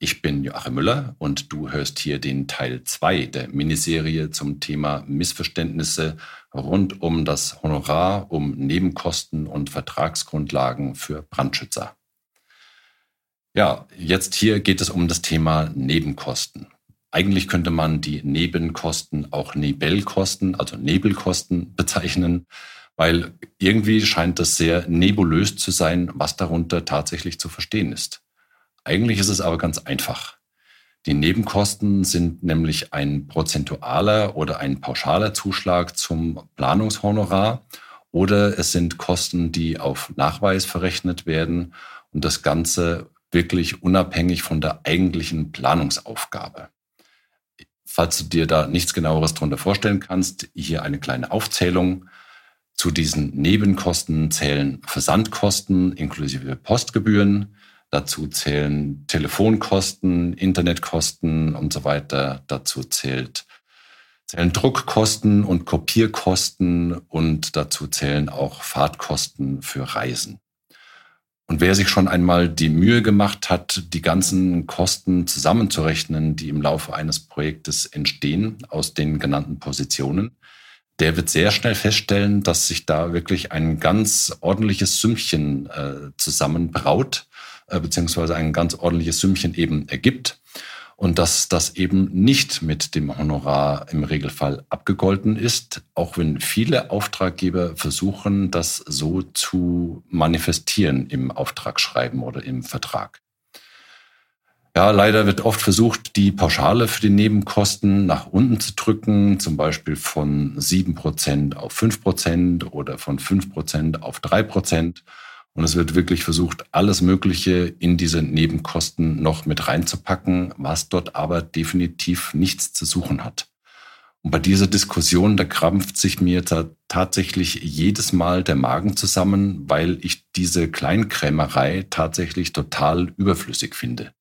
Ich bin Joachim Müller und du hörst hier den Teil 2 der Miniserie zum Thema Missverständnisse rund um das Honorar, um Nebenkosten und Vertragsgrundlagen für Brandschützer. Ja, jetzt hier geht es um das Thema Nebenkosten. Eigentlich könnte man die Nebenkosten auch Nebelkosten, also Nebelkosten bezeichnen, weil irgendwie scheint es sehr nebulös zu sein, was darunter tatsächlich zu verstehen ist. Eigentlich ist es aber ganz einfach. Die Nebenkosten sind nämlich ein prozentualer oder ein pauschaler Zuschlag zum Planungshonorar oder es sind Kosten, die auf Nachweis verrechnet werden und das Ganze wirklich unabhängig von der eigentlichen Planungsaufgabe. Falls du dir da nichts genaueres darunter vorstellen kannst, hier eine kleine Aufzählung. Zu diesen Nebenkosten zählen Versandkosten inklusive Postgebühren, Dazu zählen Telefonkosten, Internetkosten und so weiter. Dazu zählt, zählen Druckkosten und Kopierkosten und dazu zählen auch Fahrtkosten für Reisen. Und wer sich schon einmal die Mühe gemacht hat, die ganzen Kosten zusammenzurechnen, die im Laufe eines Projektes entstehen aus den genannten Positionen, der wird sehr schnell feststellen, dass sich da wirklich ein ganz ordentliches Sümmchen äh, zusammenbraut äh, beziehungsweise ein ganz ordentliches Sümmchen eben ergibt und dass das eben nicht mit dem Honorar im Regelfall abgegolten ist, auch wenn viele Auftraggeber versuchen, das so zu manifestieren im Auftragsschreiben oder im Vertrag. Ja, leider wird oft versucht, die Pauschale für die Nebenkosten nach unten zu drücken, zum Beispiel von 7% auf 5% oder von 5% auf 3%. Und es wird wirklich versucht, alles Mögliche in diese Nebenkosten noch mit reinzupacken, was dort aber definitiv nichts zu suchen hat. Und bei dieser Diskussion, da krampft sich mir tatsächlich jedes Mal der Magen zusammen, weil ich diese Kleinkrämerei tatsächlich total überflüssig finde.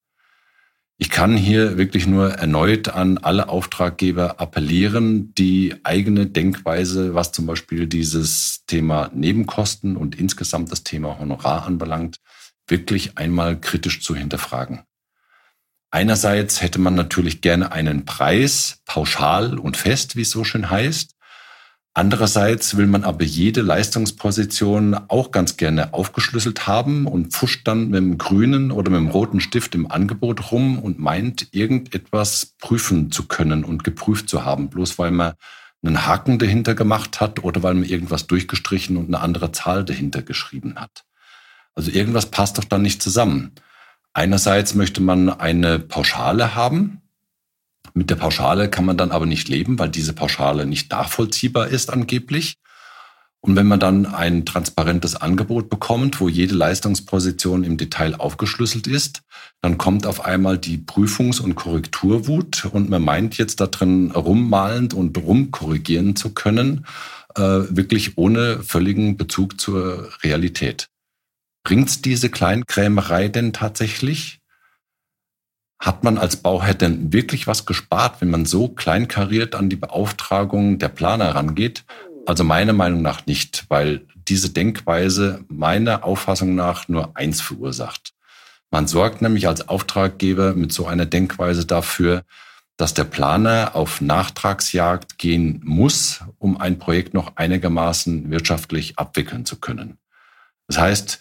Ich kann hier wirklich nur erneut an alle Auftraggeber appellieren, die eigene Denkweise, was zum Beispiel dieses Thema Nebenkosten und insgesamt das Thema Honorar anbelangt, wirklich einmal kritisch zu hinterfragen. Einerseits hätte man natürlich gerne einen Preis, pauschal und fest, wie es so schön heißt. Andererseits will man aber jede Leistungsposition auch ganz gerne aufgeschlüsselt haben und pfuscht dann mit dem grünen oder mit dem roten Stift im Angebot rum und meint, irgendetwas prüfen zu können und geprüft zu haben, bloß weil man einen Haken dahinter gemacht hat oder weil man irgendwas durchgestrichen und eine andere Zahl dahinter geschrieben hat. Also irgendwas passt doch dann nicht zusammen. Einerseits möchte man eine Pauschale haben, mit der Pauschale kann man dann aber nicht leben, weil diese Pauschale nicht nachvollziehbar ist angeblich. Und wenn man dann ein transparentes Angebot bekommt, wo jede Leistungsposition im Detail aufgeschlüsselt ist, dann kommt auf einmal die Prüfungs- und Korrekturwut und man meint jetzt da drin rummalend und rumkorrigieren zu können, äh, wirklich ohne völligen Bezug zur Realität. Bringt's diese Kleinkrämerei denn tatsächlich? Hat man als Bauherr denn wirklich was gespart, wenn man so kleinkariert an die Beauftragung der Planer rangeht? Also meiner Meinung nach nicht, weil diese Denkweise meiner Auffassung nach nur eins verursacht. Man sorgt nämlich als Auftraggeber mit so einer Denkweise dafür, dass der Planer auf Nachtragsjagd gehen muss, um ein Projekt noch einigermaßen wirtschaftlich abwickeln zu können. Das heißt,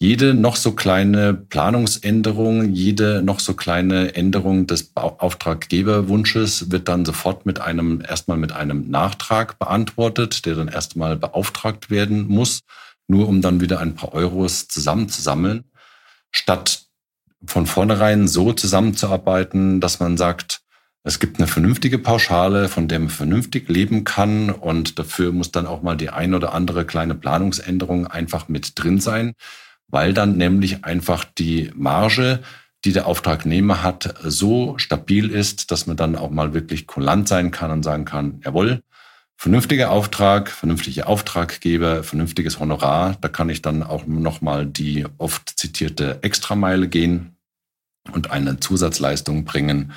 jede noch so kleine Planungsänderung, jede noch so kleine Änderung des Auftraggeberwunsches wird dann sofort mit einem, erstmal mit einem Nachtrag beantwortet, der dann erstmal beauftragt werden muss, nur um dann wieder ein paar Euros zusammenzusammeln, statt von vornherein so zusammenzuarbeiten, dass man sagt, es gibt eine vernünftige Pauschale, von der man vernünftig leben kann und dafür muss dann auch mal die ein oder andere kleine Planungsänderung einfach mit drin sein weil dann nämlich einfach die Marge, die der Auftragnehmer hat, so stabil ist, dass man dann auch mal wirklich kulant sein kann und sagen kann, jawohl, Vernünftiger Auftrag, vernünftige Auftraggeber, vernünftiges Honorar. Da kann ich dann auch nochmal die oft zitierte Extrameile gehen und eine Zusatzleistung bringen.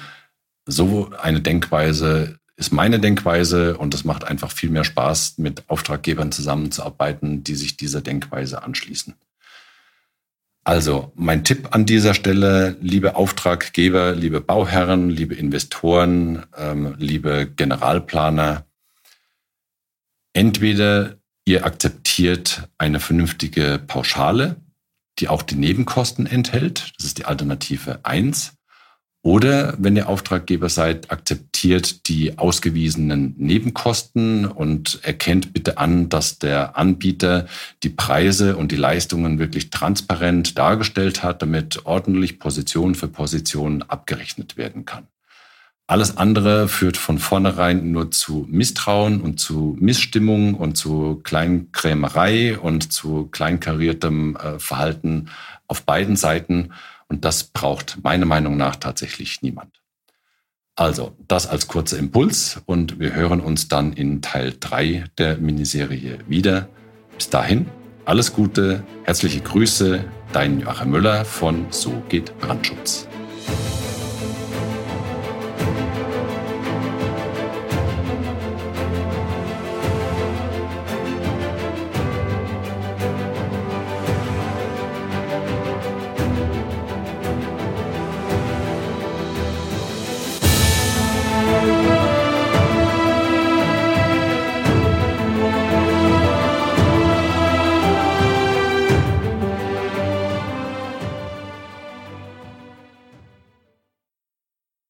So eine Denkweise ist meine Denkweise und es macht einfach viel mehr Spaß, mit Auftraggebern zusammenzuarbeiten, die sich dieser Denkweise anschließen. Also mein Tipp an dieser Stelle, liebe Auftraggeber, liebe Bauherren, liebe Investoren, ähm, liebe Generalplaner, Entweder ihr akzeptiert eine vernünftige Pauschale, die auch die Nebenkosten enthält. Das ist die Alternative eins. Oder wenn ihr Auftraggeber seid, akzeptiert die ausgewiesenen Nebenkosten und erkennt bitte an, dass der Anbieter die Preise und die Leistungen wirklich transparent dargestellt hat, damit ordentlich Position für Position abgerechnet werden kann. Alles andere führt von vornherein nur zu Misstrauen und zu Missstimmung und zu Kleinkrämerei und zu kleinkariertem äh, Verhalten auf beiden Seiten. Und das braucht meiner Meinung nach tatsächlich niemand. Also, das als kurzer Impuls und wir hören uns dann in Teil 3 der Miniserie wieder. Bis dahin, alles Gute, herzliche Grüße, dein Joachim Müller von So geht Brandschutz.